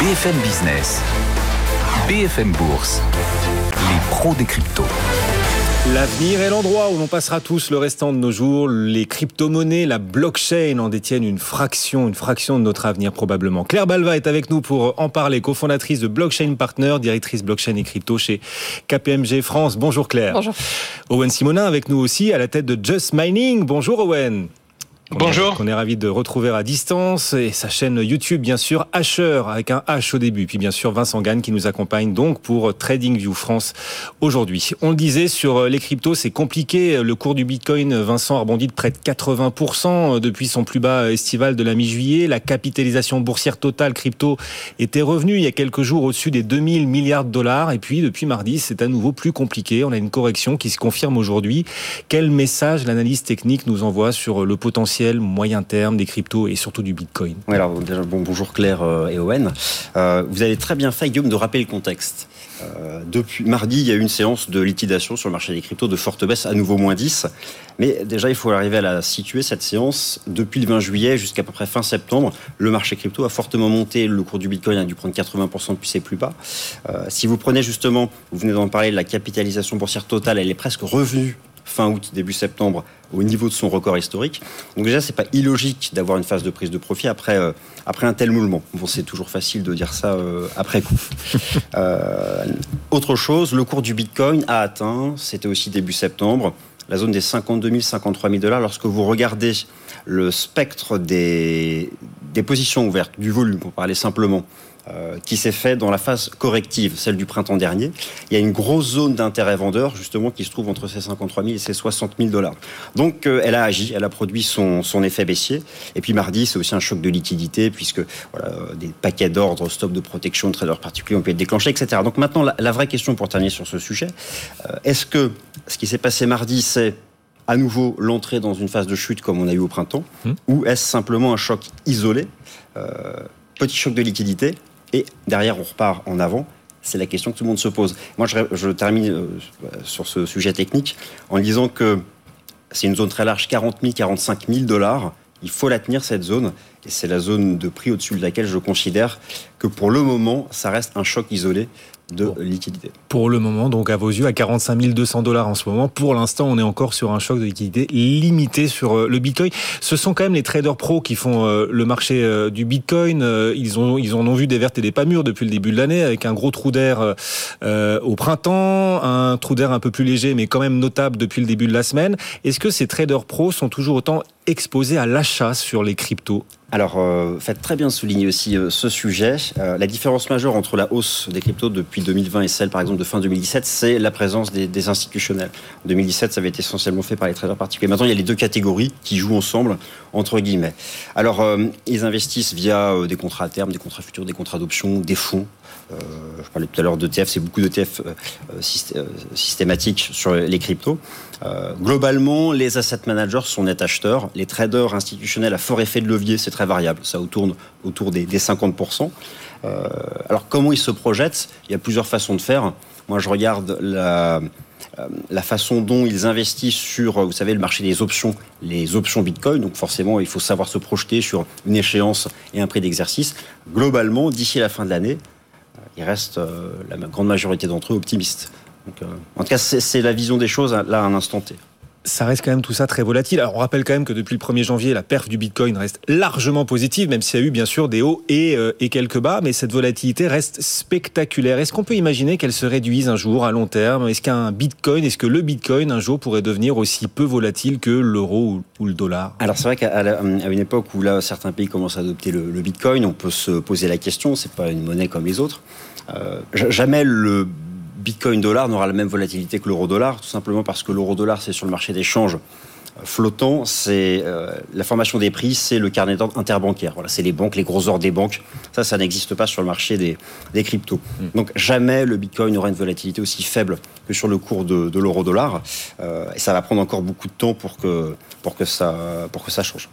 BFM Business, BFM Bourse, les pros des cryptos. L'avenir est l'endroit où l'on passera tous le restant de nos jours. Les crypto-monnaies, la blockchain en détiennent une fraction, une fraction de notre avenir probablement. Claire Balva est avec nous pour en parler, cofondatrice de Blockchain Partner, directrice blockchain et crypto chez KPMG France. Bonjour Claire. Bonjour. Owen Simonin avec nous aussi à la tête de Just Mining. Bonjour Owen. Bonjour. On est ravi de retrouver à distance et sa chaîne YouTube, bien sûr, Asher avec un H au début. Puis bien sûr, Vincent Gagne qui nous accompagne donc pour TradingView France aujourd'hui. On le disait sur les cryptos, c'est compliqué. Le cours du Bitcoin, Vincent, a rebondi de près de 80% depuis son plus bas estival de la mi-juillet. La capitalisation boursière totale crypto était revenue il y a quelques jours au-dessus des 2000 milliards de dollars. Et puis, depuis mardi, c'est à nouveau plus compliqué. On a une correction qui se confirme aujourd'hui. Quel message l'analyse technique nous envoie sur le potentiel moyen terme des cryptos et surtout du Bitcoin alors bonjour Claire euh, et Owen. Euh, vous avez très bien fait, Guillaume, de rappeler le contexte. Euh, depuis mardi, il y a eu une séance de liquidation sur le marché des cryptos de forte baisse, à nouveau moins 10. Mais déjà, il faut arriver à la situer, cette séance. Depuis le 20 juillet jusqu'à peu près fin septembre, le marché crypto a fortement monté. Le cours du Bitcoin a dû prendre 80% depuis ses plus bas. Si vous prenez justement, vous venez d'en parler, la capitalisation boursière totale, elle est presque revenue fin août, début septembre, au niveau de son record historique. Donc déjà, c'est pas illogique d'avoir une phase de prise de profit après, euh, après un tel mouvement. Bon, c'est toujours facile de dire ça euh, après coup. euh, autre chose, le cours du Bitcoin a atteint, c'était aussi début septembre, la zone des 52 000, 53 000 dollars. Lorsque vous regardez le spectre des, des positions ouvertes, du volume, pour parler simplement, qui s'est fait dans la phase corrective, celle du printemps dernier. Il y a une grosse zone d'intérêt vendeur, justement, qui se trouve entre ces 53 000 et ces 60 000 dollars. Donc, euh, elle a agi, elle a produit son, son effet baissier. Et puis, mardi, c'est aussi un choc de liquidité, puisque voilà, euh, des paquets d'ordres, stop de protection, traders particuliers ont pu être déclenchés, etc. Donc, maintenant, la, la vraie question pour terminer sur ce sujet, euh, est-ce que ce qui s'est passé mardi, c'est à nouveau l'entrée dans une phase de chute comme on a eu au printemps, mmh. ou est-ce simplement un choc isolé Petit choc de liquidité, et derrière on repart en avant c'est la question que tout le monde se pose. Moi, je, termine euh, sur ce sujet technique en disant que c'est une zone très large, 40 000, 45 000 dollars. Il faut la tenir, cette zone. Et c'est la zone de prix au-dessus de laquelle je considère que pour le moment, ça reste un choc isolé de bon. liquidité. Pour le moment, donc à vos yeux, à 45 200 dollars en ce moment, pour l'instant, on est encore sur un choc de liquidité limité sur euh, le Bitcoin. Ce sont quand même les traders pros qui font euh, le marché euh, du Bitcoin. Ils ont, ils en ont vu des vertes et des pas mûres depuis le début de l'année, avec un gros trou d'air euh, au printemps, un trou d'air un peu plus léger, mais quand même notable depuis le début de la semaine. Est-ce que ces traders pros sont toujours autant exposés à l'achat sur les cryptos alors, euh, faites très bien souligner aussi euh, ce sujet. Euh, la différence majeure entre la hausse des cryptos depuis 2020 et celle, par exemple, de fin 2017, c'est la présence des, des, institutionnels. En 2017, ça avait été essentiellement fait par les traders particuliers. Maintenant, il y a les deux catégories qui jouent ensemble, entre guillemets. Alors, ils investissent via des contrats à terme, des contrats futurs, des contrats d'options, des fonds. Euh, je parlais tout à l'heure d'ETF, c'est beaucoup d'ETF systématiques sur les cryptos. globalement, les asset managers sont net acheteurs. Les traders institutionnels à fort effet de levier, c'est très variable. Ça tourne autour des, des 50%. Euh, alors, comment ils se projettent? Il y a plusieurs façons de faire. Moi, je regarde la, euh, la façon dont ils investissent sur, vous savez, le marché des options, les options Bitcoin. Donc, forcément, il faut savoir se projeter sur une échéance et un prix d'exercice. Globalement, d'ici la fin de l'année, il reste euh, la grande majorité d'entre eux optimistes. Euh, en tout cas, c'est la vision des choses là à un instant T ça reste quand même tout ça très volatile. Alors on rappelle quand même que depuis le 1er janvier, la perf du Bitcoin reste largement positive, même s'il y a eu bien sûr des hauts et, euh, et quelques bas, mais cette volatilité reste spectaculaire. Est-ce qu'on peut imaginer qu'elle se réduise un jour à long terme? Est-ce qu'un Bitcoin, est-ce que le Bitcoin un jour pourrait devenir aussi peu volatile que l'euro ou, le dollar? Alors c'est vrai qu'à une époque où là certains pays commencent à adopter le, Bitcoin, on peut se poser la question. C'est pas une monnaie comme les autres. Euh, jamais le Bitcoin dollar n'aura la même volatilité que l'euro dollar, tout simplement parce que l'euro dollar, c'est sur le marché d'échange flottant, c'est euh, la formation des prix, c'est le carnet d'ordre interbancaire. Voilà, c'est les banques, les gros ordres des banques. Ça, ça n'existe pas sur le marché des, des cryptos. Mm. Donc jamais le Bitcoin n'aura une volatilité aussi faible que sur le cours de, de l'euro dollar. Euh, et ça va prendre encore beaucoup de temps pour que pour que ça pour que ça change.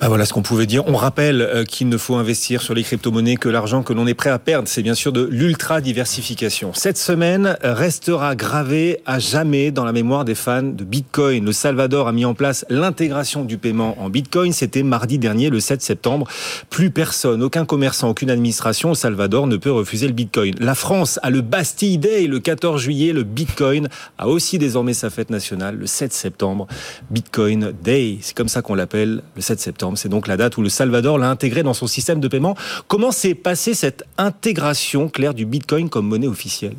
Bah voilà ce qu'on pouvait dire. On rappelle euh, qu'il ne faut investir sur les crypto-monnaies que l'argent que l'on est prêt à perdre. C'est bien sûr de l'ultra-diversification. Cette semaine restera gravée à jamais dans la mémoire des fans de Bitcoin. Le Salvador a mis en place l'intégration du paiement en Bitcoin. C'était mardi dernier, le 7 septembre. Plus personne, aucun commerçant, aucune administration au Salvador ne peut refuser le Bitcoin. La France a le Bastille Day le 14 juillet. Le Bitcoin a aussi désormais sa fête nationale le 7 septembre. Bitcoin Day, c'est comme ça qu'on l'appelle le 7 septembre. C'est donc la date où le Salvador l'a intégré dans son système de paiement. Comment s'est passée cette intégration, claire du Bitcoin comme monnaie officielle?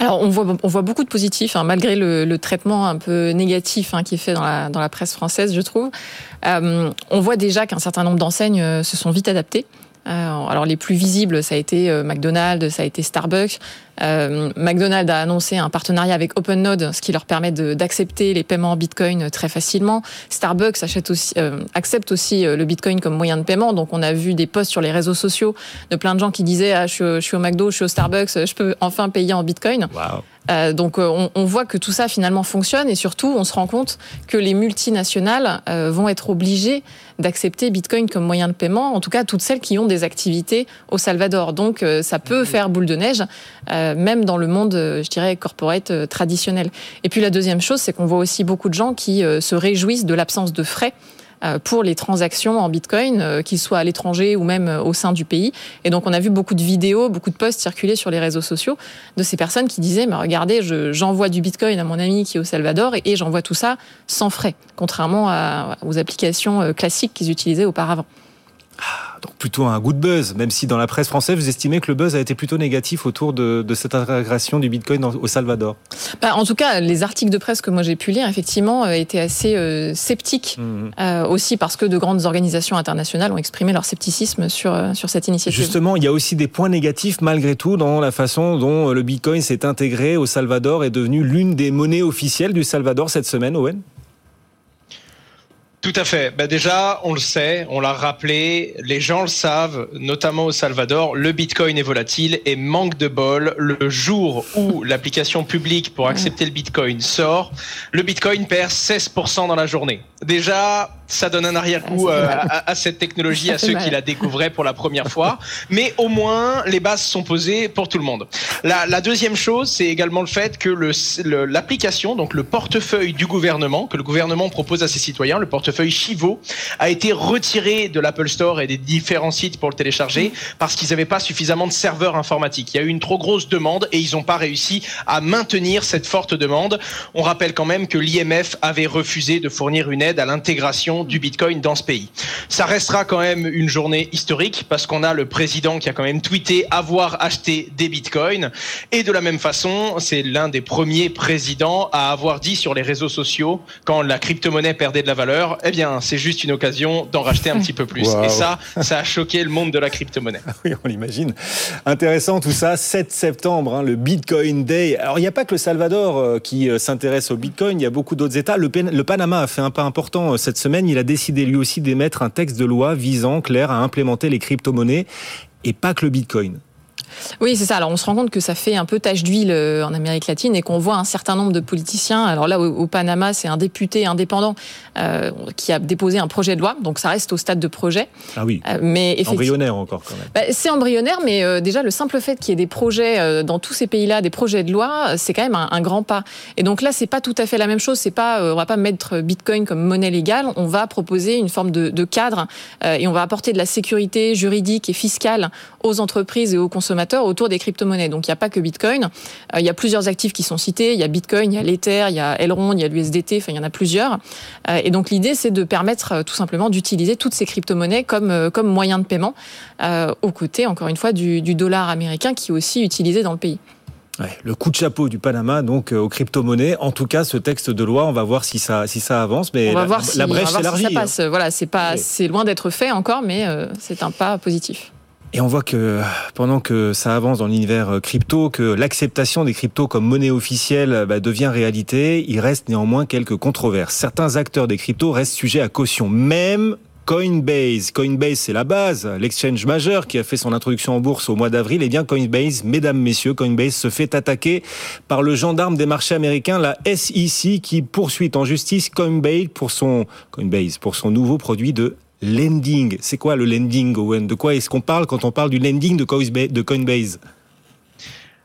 Alors on voit, on voit beaucoup de positifs, hein, malgré le, traitement un peu négatif hein, qui est fait dans la, dans la presse française, je trouve. Euh, on voit déjà qu'un certain nombre d'enseignes euh, se sont vite adaptées. Euh, alors les plus visibles, ça a été McDonald's, ça a été Starbucks. Euh, McDonald's a annoncé un partenariat avec OpenNode, ce qui leur permet d'accepter les paiements en Bitcoin très facilement. Starbucks achète aussi, euh, accepte aussi euh, le Bitcoin comme moyen de paiement. Donc on a vu des posts sur les réseaux sociaux de plein de gens qui disaient ah, je, suis, au McDo, je suis au Starbucks, je peux enfin payer en Bitcoin. donc on, on, voit que tout ça finalement fonctionne et surtout on se rend compte que les multinationales vont être obligées d'accepter Bitcoin comme moyen de paiement, en tout cas toutes celles qui ont des activités au Salvador. Donc ça peut faire boule de neige. Euh, même dans le monde, euh, je dirais, corporate euh, traditionnel. Et puis la deuxième chose, c'est qu'on voit aussi beaucoup de gens qui se réjouissent de l'absence de frais pour les transactions en Bitcoin, qu'ils soient à l'étranger ou même au sein du pays. Et donc on a vu beaucoup de vidéos, beaucoup de posts circuler sur les réseaux sociaux de ces personnes qui disaient, mais regardez, j'envoie du Bitcoin à mon ami qui est au Salvador et, j'envoie tout ça sans frais, contrairement aux applications classiques qu'ils utilisaient auparavant. Ah, donc plutôt un good buzz, même si dans la presse française, vous estimez que le buzz a été plutôt négatif autour de, cette intégration du Bitcoin au Salvador bah, En tout cas, les articles de presse que moi j'ai pu lire, effectivement, euh, étaient assez euh, sceptiques, mmh. euh, aussi parce que de grandes organisations internationales ont exprimé leur scepticisme sur, sur cette initiative. Justement, il y a aussi des points négatifs, malgré tout, dans la façon dont le Bitcoin s'est intégré au Salvador et devenu l'une des monnaies officielles du Salvador cette semaine, Owen? Tout à fait. Ben déjà, on le sait, on l'a rappelé, les gens le savent, notamment au Salvador, le Bitcoin est volatile et manque de bol. Le jour où l'application publique pour accepter le Bitcoin sort, le Bitcoin perd 16% dans la journée. Déjà, ça donne un arrière-coup ah, euh, à, cette technologie, à ceux qui la découvraient pour la première fois. Mais au moins, les bases sont posées pour tout le monde. La, la deuxième chose, c'est également le fait que l'application, donc le portefeuille du gouvernement, que le gouvernement propose à ses citoyens, le portefeuille Chivo, a été retiré de l'Apple Store et des différents sites pour le télécharger parce qu'ils n'avaient pas suffisamment de serveurs informatiques. Il y a eu une trop grosse demande et ils n'ont pas réussi à maintenir cette forte demande. On rappelle quand même que l'IMF avait refusé de fournir une aide à l'intégration du Bitcoin dans ce pays. Ça restera quand même une journée historique parce qu'on a le président qui a quand même tweeté avoir acheté des Bitcoins. Et de la même façon, c'est l'un des premiers présidents à avoir dit sur les réseaux sociaux, quand la crypto-monnaie perdait de la valeur, eh bien, c'est juste une occasion d'en racheter un petit peu plus. Et ça, ça a choqué le monde de la crypto-monnaie. Oui, on l'imagine. Intéressant tout ça. 7 septembre, hein, le Bitcoin Day. Alors, il n'y a pas que le Salvador euh, qui euh, s'intéresse au Bitcoin, il y a beaucoup d'autres États. Le, le Panama a fait un pas important euh, cette semaine il a décidé lui aussi d'émettre un texte de loi visant, clair, à implémenter les crypto-monnaies et pas que le Bitcoin. Oui, c'est ça. Alors on se rend compte que ça fait un peu tache d'huile euh, en Amérique latine et qu'on voit un certain nombre de politiciens. Alors là, au, Panama, c'est un député indépendant euh, qui a déposé un projet de loi, donc ça reste au stade de projet. Ah oui. Euh, mais embryonnaire encore quand même. Bah, c'est embryonnaire, mais déjà le simple fait qu'il y ait des projets dans tous ces pays-là, des projets de loi, c'est quand même un, grand pas. Et donc là, c'est pas tout à fait la même chose. C'est pas, on va pas mettre Bitcoin comme monnaie légale. On va proposer une forme de, de cadre et on va apporter de la sécurité juridique et fiscale aux entreprises et aux consommateurs autour des crypto-monnaies. Donc il n'y a pas que Bitcoin. Euh, il y a plusieurs actifs qui sont cités. Il y a Bitcoin, il y a l'Ether, il y a Elrond, il y a l'USDT. Enfin, il y en a plusieurs. Euh, et donc l'idée, c'est de permettre euh, tout simplement d'utiliser toutes ces crypto-monnaies comme comme moyen de paiement, aux côtés, encore une fois, du, dollar américain qui est aussi utilisé dans le pays. le coup de chapeau du Panama donc aux crypto-monnaies. En tout cas, ce texte de loi, on va voir si ça si ça avance, mais on va la, voir si, la brèche s'élargit. Si ça passe. Voilà, c'est pas c'est loin d'être fait encore, mais c'est un pas positif. Et on voit que pendant que ça avance dans l'univers euh, crypto, que l'acceptation des cryptos comme monnaie officielle bah, devient réalité, il reste néanmoins quelques controverses. Certains acteurs des cryptos restent sujets à caution, même Coinbase. Coinbase, c'est la base, l'exchange majeur qui a fait son introduction en bourse au mois d'avril. Eh bien Coinbase, mesdames, messieurs, Coinbase se fait attaquer par le gendarme des marchés américains, la SEC, qui poursuit en justice Coinbase pour son, Coinbase pour son nouveau produit de lending. C'est quoi le lending, Owen? De quoi est-ce qu'on parle quand on parle du lending de Coinbase?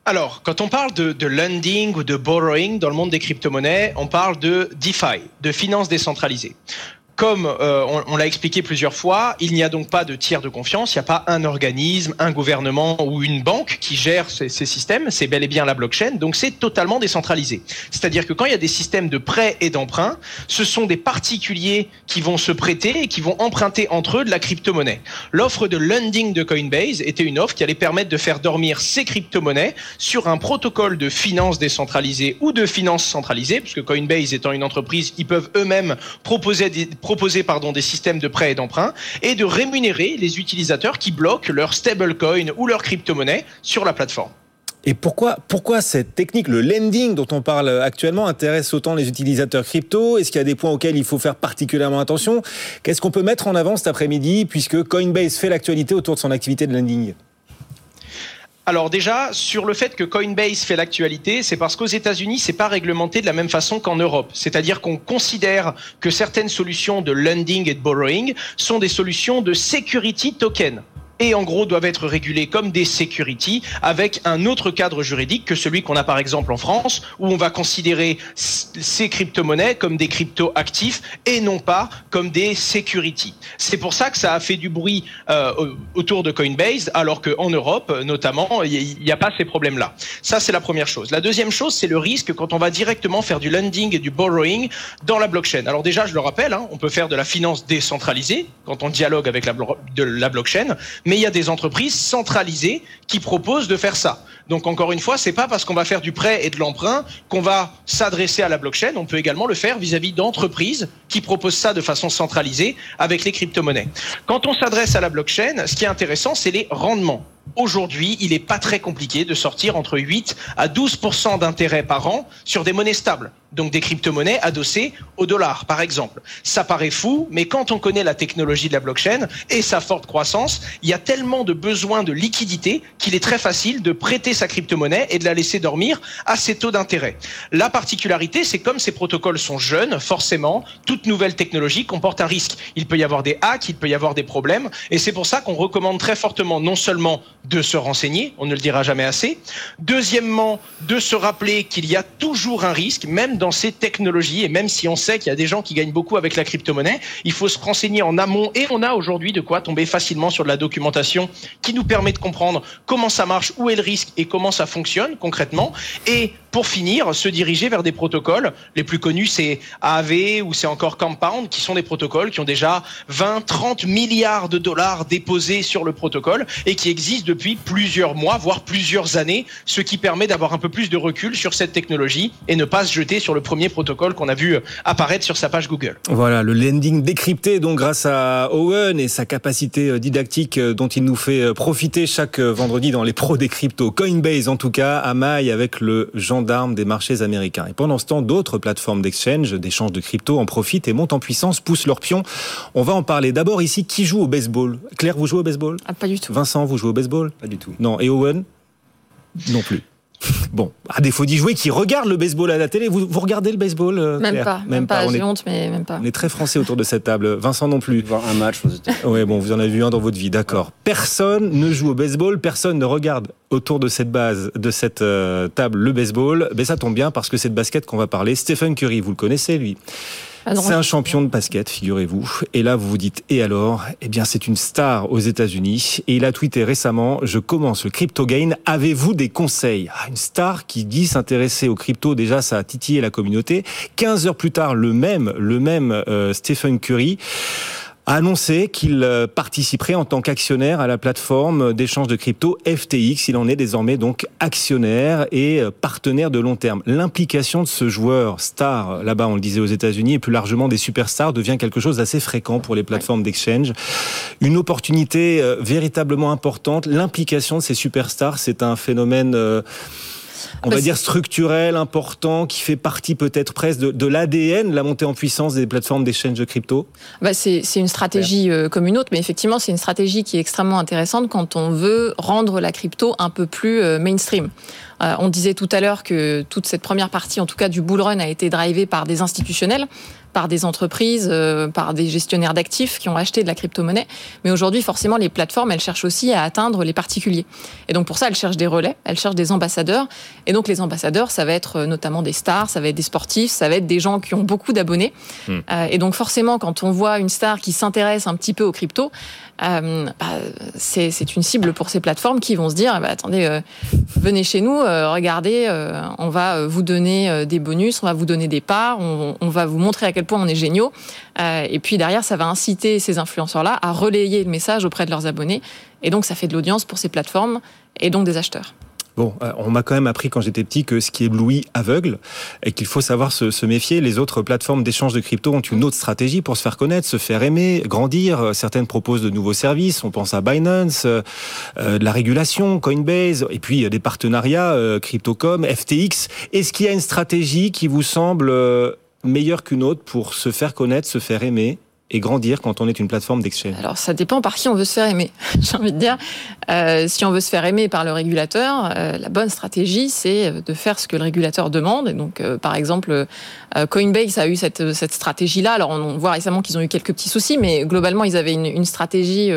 Alors, quand on parle de, lending ou de borrowing dans le monde des crypto-monnaies, on parle de DeFi, de finances décentralisées. Comme euh, on, l'a expliqué plusieurs fois, il n'y a donc pas de tiers de confiance, il n'y a pas un organisme, un gouvernement ou une banque qui gère ces, ces systèmes, c'est bel et bien la blockchain, donc c'est totalement décentralisé. C'est-à-dire que quand il y a des systèmes de prêt et d'emprunt, ce sont des particuliers qui vont se prêter et qui vont emprunter entre eux de la crypto-monnaie. L'offre de lending de Coinbase était une offre qui allait permettre de faire dormir ces crypto-monnaies sur un protocole de finance décentralisée ou de finance centralisée, puisque Coinbase étant une entreprise, ils peuvent eux-mêmes proposer des proposer des systèmes de prêt et d'emprunt et de rémunérer les utilisateurs qui bloquent leur stablecoin ou leur crypto-monnaie sur la plateforme. Et pourquoi, pourquoi cette technique, le lending dont on parle actuellement, intéresse autant les utilisateurs crypto? Est-ce qu'il y a des points auxquels il faut faire particulièrement attention? Qu'est-ce qu'on peut mettre en avant cet après-midi puisque Coinbase fait l'actualité autour de son activité de lending? Alors déjà, sur le fait que Coinbase fait l'actualité, c'est parce qu'aux États-Unis, c'est pas réglementé de la même façon qu'en Europe. C'est-à-dire qu'on considère que certaines solutions de lending et de borrowing sont des solutions de security token et en gros doivent être régulés comme des security avec un autre cadre juridique que celui qu'on a par exemple en France où on va considérer ces crypto-monnaies comme des crypto-actifs et non pas comme des security. C'est pour ça que ça a fait du bruit euh, autour de Coinbase alors qu'en Europe notamment il n'y a pas ces problèmes-là. Ça c'est la première chose. La deuxième chose c'est le risque quand on va directement faire du lending et du borrowing dans la blockchain. Alors déjà je le rappelle, hein, on peut faire de la finance décentralisée quand on dialogue avec la blockchain mais il y a des entreprises centralisées qui proposent de faire ça. Donc encore une fois, c'est pas parce qu'on va faire du prêt et de l'emprunt qu'on va s'adresser à la blockchain. On peut également le faire vis-à-vis d'entreprises qui proposent ça de façon centralisée avec les crypto-monnaies. Quand on s'adresse à la blockchain, ce qui est intéressant, c'est les rendements. Aujourd'hui, il n'est pas très compliqué de sortir entre 8 à 12 d'intérêt par an sur des monnaies stables donc des crypto-monnaies adossées au dollar, par exemple. Ça paraît fou, mais quand on connaît la technologie de la blockchain et sa forte croissance, il y a tellement de besoins de liquidité qu'il est très facile de prêter sa crypto-monnaie et de la laisser dormir à ses taux d'intérêt. La particularité, c'est comme ces protocoles sont jeunes, forcément, toute nouvelle technologie comporte un risque. Il peut y avoir des hacks, il peut y avoir des problèmes, et c'est pour ça qu'on recommande très fortement non seulement de se renseigner, on ne le dira jamais assez, deuxièmement, de se rappeler qu'il y a toujours un risque, même dans ces technologies. Et même si on sait qu'il y a des gens qui gagnent beaucoup avec la crypto-monnaie, il faut se renseigner en amont. Et on a aujourd'hui de quoi tomber facilement sur de la documentation qui nous permet de comprendre comment ça marche, où est le risque et comment ça fonctionne concrètement. Et pour finir, se diriger vers des protocoles. Les plus connus, c'est AAV ou c'est encore Compound, qui sont des protocoles qui ont déjà 20, 30 milliards de dollars déposés sur le protocole et qui existent depuis plusieurs mois, voire plusieurs années, ce qui permet d'avoir un peu plus de recul sur cette technologie et ne pas se jeter sur le premier protocole qu'on a vu apparaître sur sa page Google. Voilà, le lending décrypté donc grâce à Owen et sa capacité euh, didactique euh, dont il nous fait euh, profiter chaque vendredi dans les pros des cryptos. Coinbase en tout cas, maille avec le gendarme des marchés américains. Et pendant ce temps, d'autres plateformes d'exchange, d'échange de cryptos en profitent et montent en puissance, poussent leurs pions. On va en parler. D'abord ici, qui joue au baseball? Claire, vous jouez au baseball? Ah, Pas du tout. Vincent, vous jouez au baseball? Pas du tout. Non. Et Owen? Non plus. Bon, à défaut d'y jouer, qui regarde le baseball à la télé, vous, vous regardez le baseball euh, Même pas, même, pas. J'ai honte, mais même pas. On est très français autour de cette table. Vincent non plus. Voir un match Oui, bon, vous en avez vu un dans votre vie, d'accord. Personne ne joue au baseball, personne ne regarde autour de cette base, de cette euh, table, le baseball. Mais ça tombe bien parce que c'est de basket qu'on va parler. Stephen Curry, vous le connaissez, lui ah c'est un champion de basket, figurez-vous. Et là, vous vous dites, et alors? Eh bien, c'est une star aux États-Unis. Et il a tweeté récemment, je commence le crypto gain. Avez-vous des conseils? Ah, Une star qui dit s'intéresser au crypto, déjà, ça a titillé la communauté. 15 heures plus tard, le même, le même euh, Stephen Curry a annoncé qu'il euh, participerait en tant qu'actionnaire à la plateforme d'échange de crypto FTX. Il en est désormais donc actionnaire et euh, partenaire de long terme. L'implication de ce joueur star, là-bas on le disait aux États-Unis, et plus largement des superstars, devient quelque chose d'assez fréquent pour les plateformes d'exchange. Une opportunité euh, véritablement importante. L'implication de ces superstars, c'est un phénomène on va dire structurel, important, qui fait partie peut-être presque de, l'ADN, la montée en puissance des plateformes d'échange de crypto. Bah C'est une stratégie euh, comme une autre, mais effectivement, c'est une stratégie qui est extrêmement intéressante quand on veut rendre la crypto un peu plus euh, on disait tout à l'heure que toute cette première partie, en tout cas du bull run, a été drivée par des institutionnels par des entreprises, euh, par des gestionnaires d'actifs qui ont acheté de la crypto-monnaie. Mais aujourd'hui, forcément, les plateformes, elles cherchent aussi à atteindre les particuliers. Et donc pour ça, elles cherchent des relais, elles cherchent des ambassadeurs. Et donc les ambassadeurs, ça va être euh, notamment des stars, ça va être des sportifs, ça va être des gens qui ont beaucoup d'abonnés. Hmm. Euh, et donc forcément, quand on voit une star qui s'intéresse un petit peu aux crypto, euh, bah, c'est une cible pour ces plateformes qui vont se dire bah, attendez, euh, venez chez nous, euh, regardez, on va vous donner des bonus, on va vous donner des parts, on, on, va vous montrer à quel point on est géniaux. et puis derrière, ça va inciter ces influenceurs-là à relayer le message auprès de leurs abonnés. Et donc, ça fait de l'audience pour ces plateformes et donc des acheteurs. Bon, euh, on m'a quand même appris quand j'étais petit que ce qui éblouit aveugle et qu'il faut savoir se, méfier. Les autres plateformes d'échange de crypto ont une autre stratégie pour se faire connaître, se faire aimer, grandir. Certaines proposent de nouveaux services. On pense à Binance, euh, euh, de la régulation, Coinbase, et puis des partenariats, Cryptocom, FTX. Est-ce qu'il y a une stratégie qui vous semble meilleure qu'une autre pour se faire connaître, se faire aimer? Et grandir quand on est une plateforme d'exchange Alors ça dépend par qui on veut se faire aimer, j'ai envie de dire. Euh, si on veut se faire aimer par le régulateur, euh, la bonne stratégie c'est de faire ce que le régulateur demande. Et donc euh, par exemple, euh, Coinbase a eu cette, cette stratégie-là. Alors on, voit récemment qu'ils ont eu quelques petits soucis, mais globalement ils avaient une, une stratégie,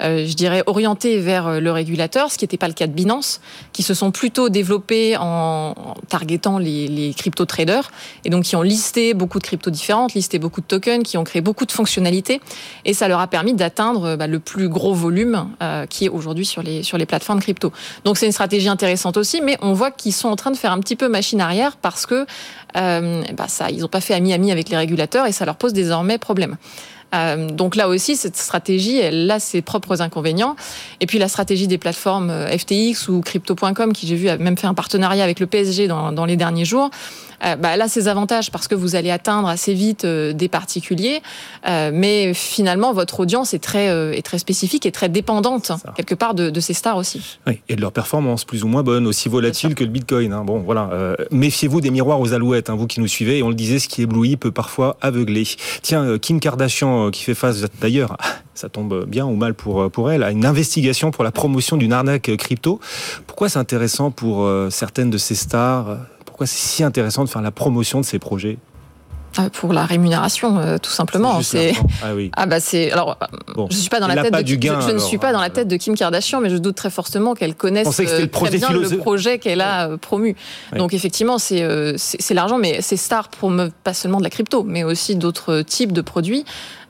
je dirais, orientée vers le régulateur, ce qui n'était pas le cas de Binance, qui se sont plutôt développés en, en targetant les, les crypto-traders, et donc qui ont listé beaucoup de cryptos différentes, listé beaucoup de tokens, qui ont créé beaucoup de fonctionnalités et ça leur a permis d'atteindre bah, le plus gros volume euh, qui est aujourd'hui sur les, sur les plateformes crypto. Donc c'est une stratégie intéressante aussi, mais on voit qu'ils sont en train de faire un petit peu machine arrière parce que euh, bah, ils n'ont pas fait ami-ami avec les régulateurs et ça leur pose désormais problème. Euh, donc là aussi, cette stratégie, elle a ses propres inconvénients. Et puis la stratégie des plateformes FTX ou Crypto.com, qui j'ai vu a même fait un partenariat avec le PSG dans, dans les derniers jours, euh, bah, elle a ses avantages parce que vous allez atteindre assez vite euh, des particuliers, euh, mais finalement votre audience est très, est très spécifique et très dépendante quelque part de, de, ces stars aussi. Oui, et de leur performance plus ou moins bonne, aussi volatile que le Bitcoin. Hein. Bon, voilà. méfiez-vous des miroirs aux alouettes, hein, vous qui nous suivez. Et on le disait, ce qui éblouit peut parfois aveugler. Tiens, Kim Kardashian qui fait face d'ailleurs ça tombe bien ou mal pour, pour elle, à une investigation pour la promotion d'une arnaque crypto. Pourquoi c'est intéressant pour certaines de ces stars pourquoi c'est si intéressant de faire la promotion de ces projets? Ah, pour la rémunération, euh, tout simplement. C'est ah, oui. ah bah c'est alors je suis pas dans la tête de je, ne suis pas dans la tête de Kim Kardashian, mais je doute très fortement qu'elle connaisse euh, très bien le projet qu'elle a euh, promu. Donc effectivement, c'est c'est l'argent, mais ces stars promeuvent pas seulement de la crypto, mais aussi d'autres types de produits.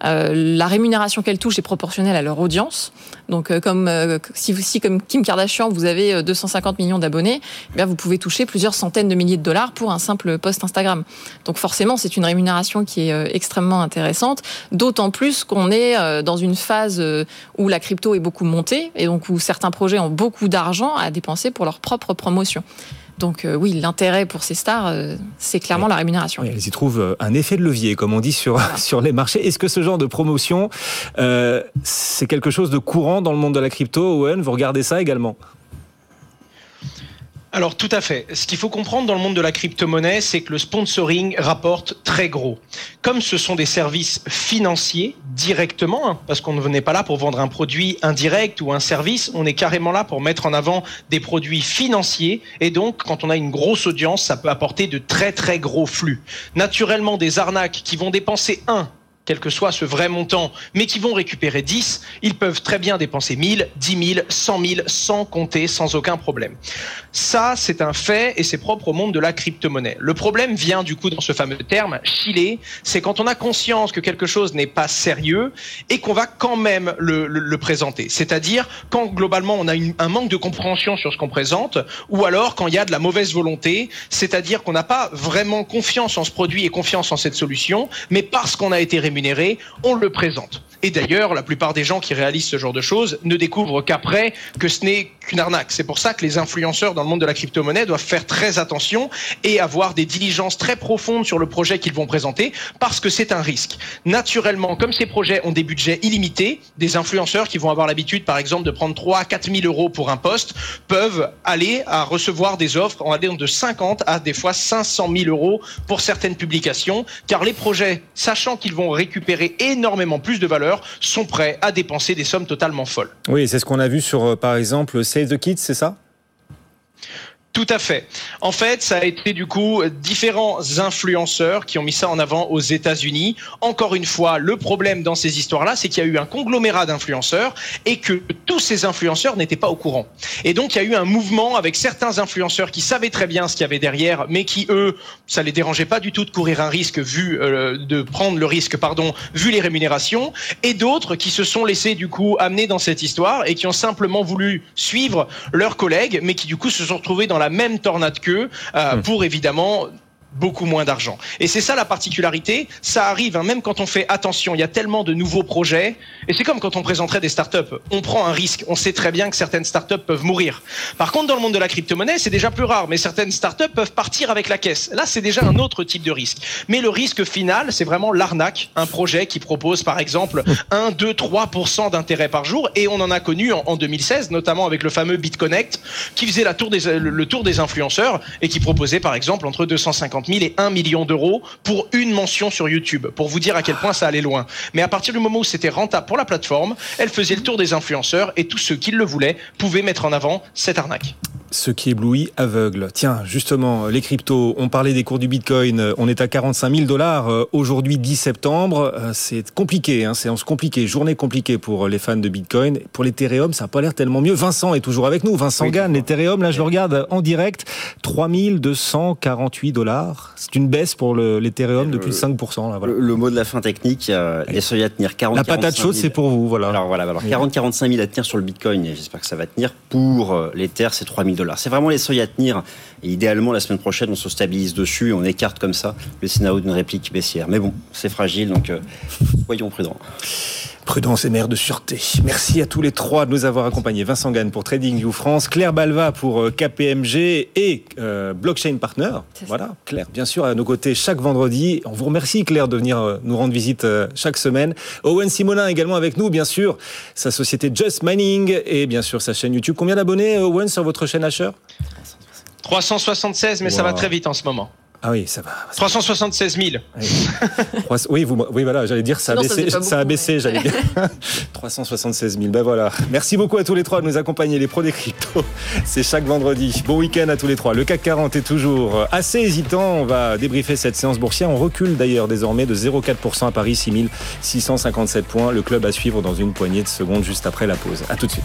Euh, la rémunération qu'elle touche est proportionnelle à leur audience. Donc, euh, comme euh, si, comme Kim Kardashian, vous avez 250 millions d'abonnés, eh vous pouvez toucher plusieurs centaines de milliers de dollars pour un simple post Instagram. Donc, forcément, c'est une rémunération qui est extrêmement intéressante. D'autant plus qu'on est dans une phase où la crypto est beaucoup montée et donc où certains projets ont beaucoup d'argent à dépenser pour leur propre promotion. Donc euh, oui, l'intérêt pour ces stars, euh, c'est clairement la rémunération. elles y trouvent euh, un effet de levier, comme on dit sur, sur les marchés. Est-ce que ce genre de promotion, c'est quelque chose de courant dans le monde de la crypto, Owen? Vous regardez ça également? Alors tout à fait. Ce qu'il faut comprendre dans le monde de la crypto-monnaie, c'est que le sponsoring rapporte très gros. Comme ce sont des services financiers directement, hein, parce qu'on ne venait pas là pour vendre un produit indirect ou un service, on est carrément là pour mettre en avant des produits financiers. Et donc, quand on a une grosse audience, ça peut apporter de très très gros flux. Naturellement, des arnaques qui vont dépenser un quel que soit ce vrai montant, mais qui vont récupérer 10, ils peuvent très bien dépenser 1000, 10 000, 100 000 sans compter, sans aucun problème. Ça, c'est un fait et c'est propre au monde de la crypto-monnaie. Le problème vient du coup dans ce fameux terme, chiller, c'est quand on a conscience que quelque chose n'est pas sérieux et qu'on va quand même le, présenter. C'est-à-dire quand globalement on a un manque de compréhension sur ce qu'on présente ou alors quand il y a de la mauvaise volonté, c'est-à-dire qu'on n'a pas vraiment confiance en ce produit et confiance en cette solution, mais parce qu'on a été rémunéré on le présente. Et d'ailleurs, la plupart des gens qui réalisent ce genre de choses ne découvrent qu'après que ce n'est qu'une arnaque. C'est pour ça que les influenceurs dans le monde de la crypto-monnaie doivent faire très attention et avoir des diligences très profondes sur le projet qu'ils vont présenter parce que c'est un risque. Naturellement, comme ces projets ont des budgets illimités, des influenceurs qui vont avoir l'habitude, par exemple, de prendre 3 à 4 000 euros pour un poste peuvent aller à recevoir des offres en allant de 50 à des fois 500 000 euros pour certaines publications car les projets, sachant qu'ils vont récupérer énormément plus de valeur, sont prêts à dépenser des sommes totalement folles. Oui, c'est ce qu'on a vu sur, euh, par exemple, Save the Kids, c'est ça? Tout à fait. En fait, ça a été du coup différents influenceurs qui ont mis ça en avant aux États-Unis. Encore une fois, le problème dans ces histoires-là, c'est qu'il y a eu un conglomérat d'influenceurs et que tous ces influenceurs n'étaient pas au courant. Et donc, il y a eu un mouvement avec certains influenceurs qui savaient très bien ce qu'il y avait derrière, mais qui eux, ça les dérangeait pas du tout de courir un risque vu euh, de prendre le risque, pardon, vu les rémunérations, et d'autres qui se sont laissés du coup amener dans cette histoire et qui ont simplement voulu suivre leurs collègues, mais qui du coup se sont retrouvés dans la même tornade qu'eux euh, hmm. pour évidemment beaucoup moins d'argent. Et c'est ça la particularité. Ça arrive, hein, même quand on fait attention. Il y a tellement de nouveaux projets. Et c'est comme quand on présenterait des startups. On prend un risque. On sait très bien que certaines startups peuvent mourir. Par contre, dans le monde de la crypto-monnaie, c'est déjà plus rare. Mais certaines startups peuvent partir avec la caisse. Là, c'est déjà un autre type de risque. Mais le risque final, c'est vraiment l'arnaque. Un projet qui propose, par exemple, 1, 2, 3% d'intérêt par jour. Et on en a connu en, 2016, notamment avec le fameux BitConnect, qui faisait la tour des, le tour des influenceurs et qui proposait, par exemple, entre 250 000 et 1 million d'euros pour une mention sur YouTube, pour vous dire à quel point ça allait loin. Mais à partir du moment où c'était rentable pour la plateforme, elle faisait le tour des influenceurs et tous ceux qui le voulaient pouvaient mettre en avant cette arnaque ce qui éblouit aveugle. Tiens, justement, les cryptos, on parlait des cours du Bitcoin, on est à 45 000 dollars euh, aujourd'hui 10 septembre. Euh, c'est compliqué, hein, séance compliquée, journée compliquée pour les fans de Bitcoin. Pour l'Ethereum, ça n'a pas l'air tellement mieux. Vincent est toujours avec nous. Vincent Gann, l'Ethereum, là je le regarde en direct, 3248 dollars. C'est une baisse pour l'Ethereum de plus de 5%. Là, voilà. le, mot de la fin technique, euh, seuils à tenir 40 La patate chaude, c'est pour vous, voilà. Alors voilà, alors 40-45 000 à tenir sur le Bitcoin, j'espère que ça va tenir. Pour l'Ether, c'est 3000 dollars. C'est vraiment les seuils à tenir. Idéalement, la semaine prochaine, on se stabilise dessus et on écarte comme ça le scénario d'une réplique baissière. Mais bon, c'est fragile, donc euh, soyons prudents. Prudence et mère de sûreté. Merci à tous les trois de nous avoir accompagnés. Vincent Gann pour TradingView France, Claire Balva pour euh, KPMG et euh, Blockchain Partner. Voilà, Claire, bien sûr, à nos côtés chaque vendredi. On vous remercie, Claire, de venir euh, nous rendre visite chaque semaine. Owen Simonin également avec nous, bien sûr. Sa société Just Mining et bien sûr sa chaîne YouTube. Combien d'abonnés, Owen, sur votre chaîne Asher? 376, mais ça va très vite en ce moment. Ah oui, ça va. 376 000. Oui, vous, oui voilà, j'allais dire, ça a baissé, ça, a baissé, j'allais dire. 376 000, ben voilà. Merci beaucoup à tous les trois de nous accompagner, les pros des cryptos. C'est chaque vendredi. Bon week-end à tous les trois. Le CAC 40 est toujours assez hésitant. On va débriefer cette séance boursière. On recule d'ailleurs désormais de 0,4% à Paris, 6657 points. Le club à suivre dans une poignée de secondes juste après la pause. À tout de suite.